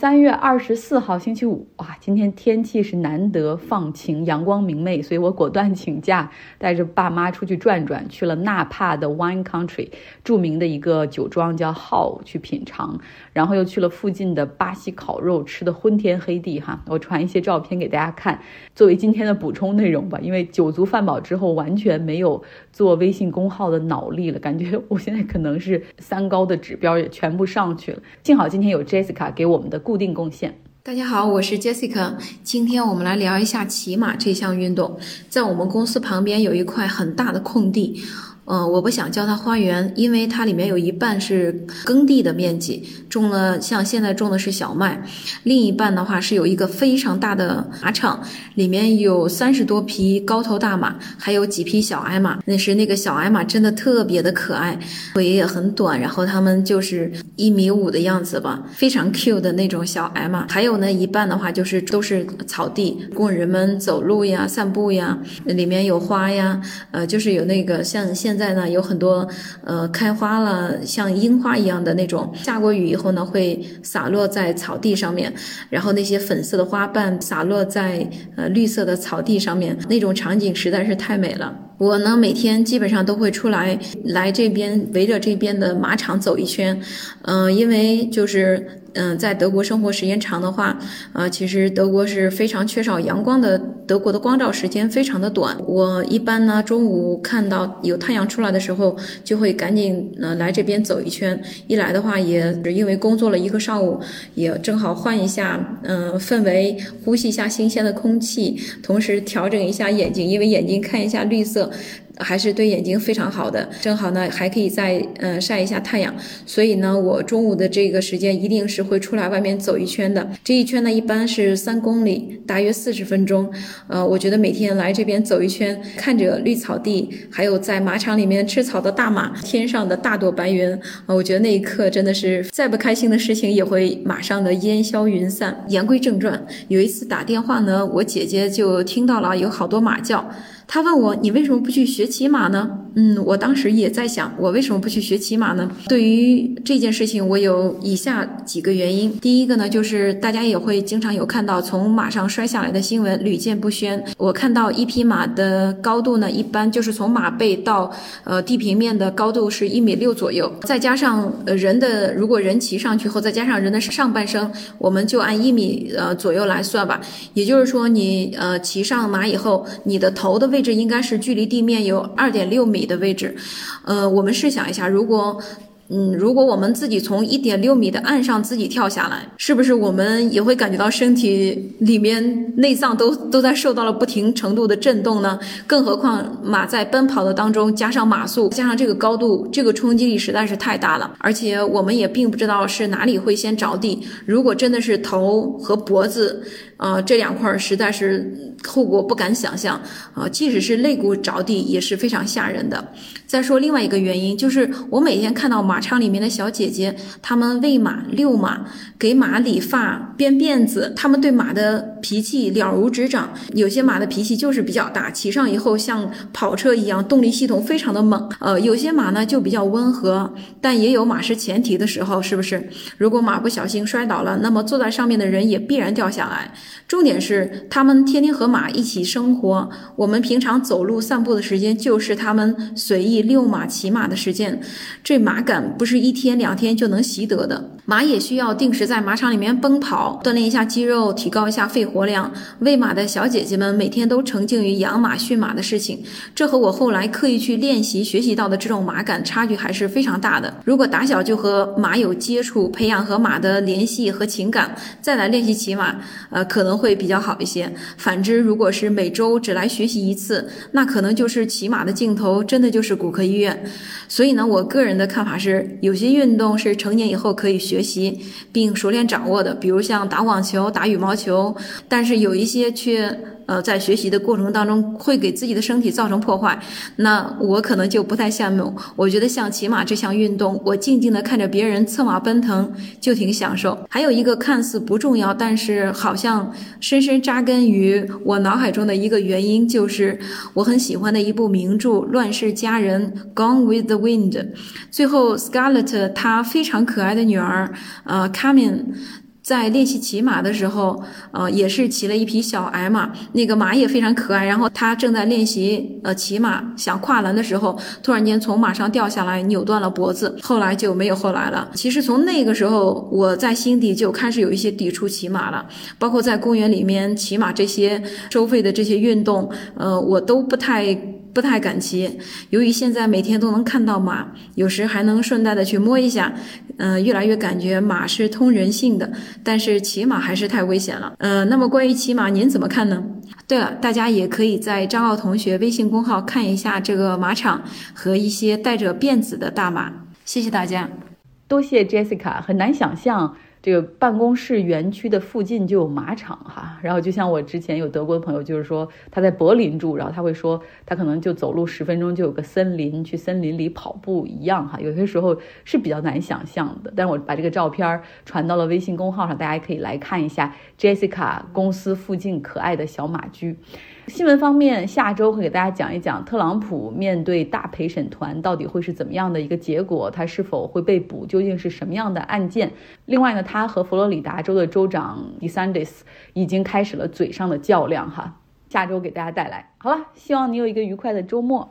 三月二十四号星期五，哇，今天天气是难得放晴，阳光明媚，所以我果断请假，带着爸妈出去转转，去了纳帕的 Wine Country，著名的一个酒庄叫 Hall 去品尝，然后又去了附近的巴西烤肉，吃的昏天黑地哈。我传一些照片给大家看，作为今天的补充内容吧。因为酒足饭饱之后，完全没有做微信公号的脑力了，感觉我现在可能是三高的指标也全部上去了。幸好今天有 Jessica 给我们的。固定贡献。大家好，我是 Jessica。今天我们来聊一下骑马这项运动。在我们公司旁边有一块很大的空地。嗯，我不想叫它花园，因为它里面有一半是耕地的面积，种了像现在种的是小麦，另一半的话是有一个非常大的马场，里面有三十多匹高头大马，还有几匹小矮马。那是那个小矮马真的特别的可爱，腿也很短，然后它们就是一米五的样子吧，非常 Q 的那种小矮马。还有呢，一半的话就是都是草地，供人们走路呀、散步呀，里面有花呀，呃，就是有那个像现。在呢有很多呃开花了像樱花一样的那种，下过雨以后呢会洒落在草地上面，然后那些粉色的花瓣洒落在呃绿色的草地上面，那种场景实在是太美了。我呢每天基本上都会出来来这边围着这边的马场走一圈，嗯，因为就是嗯在德国生活时间长的话，呃其实德国是非常缺少阳光的，德国的光照时间非常的短。我一般呢中午看到有太阳出来的时候，就会赶紧呃来这边走一圈。一来的话也因为工作了一个上午，也正好换一下嗯氛围，呼吸一下新鲜的空气，同时调整一下眼睛，因为眼睛看一下绿色。还是对眼睛非常好的，正好呢还可以再嗯晒一下太阳，所以呢我中午的这个时间一定是会出来外面走一圈的。这一圈呢一般是三公里，大约四十分钟。呃，我觉得每天来这边走一圈，看着绿草地，还有在马场里面吃草的大马，天上的大朵白云，啊，我觉得那一刻真的是再不开心的事情也会马上的烟消云散。言归正传，有一次打电话呢，我姐姐就听到了有好多马叫。他问我：“你为什么不去学骑马呢？”嗯，我当时也在想，我为什么不去学骑马呢？对于这件事情，我有以下几个原因。第一个呢，就是大家也会经常有看到从马上摔下来的新闻，屡见不鲜。我看到一匹马的高度呢，一般就是从马背到呃地平面的高度是一米六左右，再加上呃人的，如果人骑上去后，再加上人的上半身，我们就按一米呃左右来算吧。也就是说，你呃骑上马以后，你的头的位。置应该是距离地面有二点六米的位置，呃，我们试想一下，如果。嗯，如果我们自己从一点六米的岸上自己跳下来，是不是我们也会感觉到身体里面内脏都都在受到了不停程度的震动呢？更何况马在奔跑的当中，加上马速，加上这个高度，这个冲击力实在是太大了。而且我们也并不知道是哪里会先着地。如果真的是头和脖子，呃，这两块实在是后果不敢想象啊！即使是肋骨着地也是非常吓人的。再说另外一个原因，就是我每天看到马。场里面的小姐姐，她们喂马、遛马，给马理发、编辫子，她们对马的脾气了如指掌。有些马的脾气就是比较大，骑上以后像跑车一样，动力系统非常的猛。呃，有些马呢就比较温和，但也有马失前蹄的时候，是不是？如果马不小心摔倒了，那么坐在上面的人也必然掉下来。重点是，他们天天和马一起生活，我们平常走路散步的时间就是他们随意遛马、骑马的时间，这马感。不是一天两天就能习得的，马也需要定时在马场里面奔跑，锻炼一下肌肉，提高一下肺活量。喂马的小姐姐们每天都沉浸于养马驯马的事情，这和我后来刻意去练习学习到的这种马感差距还是非常大的。如果打小就和马有接触，培养和马的联系和情感，再来练习骑马，呃，可能会比较好一些。反之，如果是每周只来学习一次，那可能就是骑马的尽头，真的就是骨科医院。所以呢，我个人的看法是。有些运动是成年以后可以学学习并熟练掌握的，比如像打网球、打羽毛球，但是有一些却。呃，在学习的过程当中会给自己的身体造成破坏，那我可能就不太羡慕。我觉得像骑马这项运动，我静静的看着别人策马奔腾，就挺享受。还有一个看似不重要，但是好像深深扎根于我脑海中的一个原因，就是我很喜欢的一部名著《乱世佳人》（Gone with the Wind）。最后，Scarlett 她非常可爱的女儿，呃，Carmen。在练习骑马的时候，呃，也是骑了一匹小矮马，那个马也非常可爱。然后他正在练习呃骑马，想跨栏的时候，突然间从马上掉下来，扭断了脖子，后来就没有后来了。其实从那个时候，我在心底就开始有一些抵触骑马了，包括在公园里面骑马这些收费的这些运动，呃，我都不太。不太敢骑，由于现在每天都能看到马，有时还能顺带的去摸一下，嗯，越来越感觉马是通人性的，但是骑马还是太危险了。嗯，那么关于骑马，您怎么看呢？对了，大家也可以在张奥同学微信公号看一下这个马场和一些带着辫子的大马。谢谢大家，多谢 Jessica，很难想象。这个办公室园区的附近就有马场哈，然后就像我之前有德国的朋友，就是说他在柏林住，然后他会说他可能就走路十分钟就有个森林，去森林里跑步一样哈，有些时候是比较难想象的。但是我把这个照片传到了微信公号上，大家可以来看一下 Jessica 公司附近可爱的小马驹。新闻方面，下周会给大家讲一讲特朗普面对大陪审团到底会是怎么样的一个结果，他是否会被捕，究竟是什么样的案件。另外呢，他和佛罗里达州的州长 DeSantis 已经开始了嘴上的较量哈。下周给大家带来。好了，希望你有一个愉快的周末。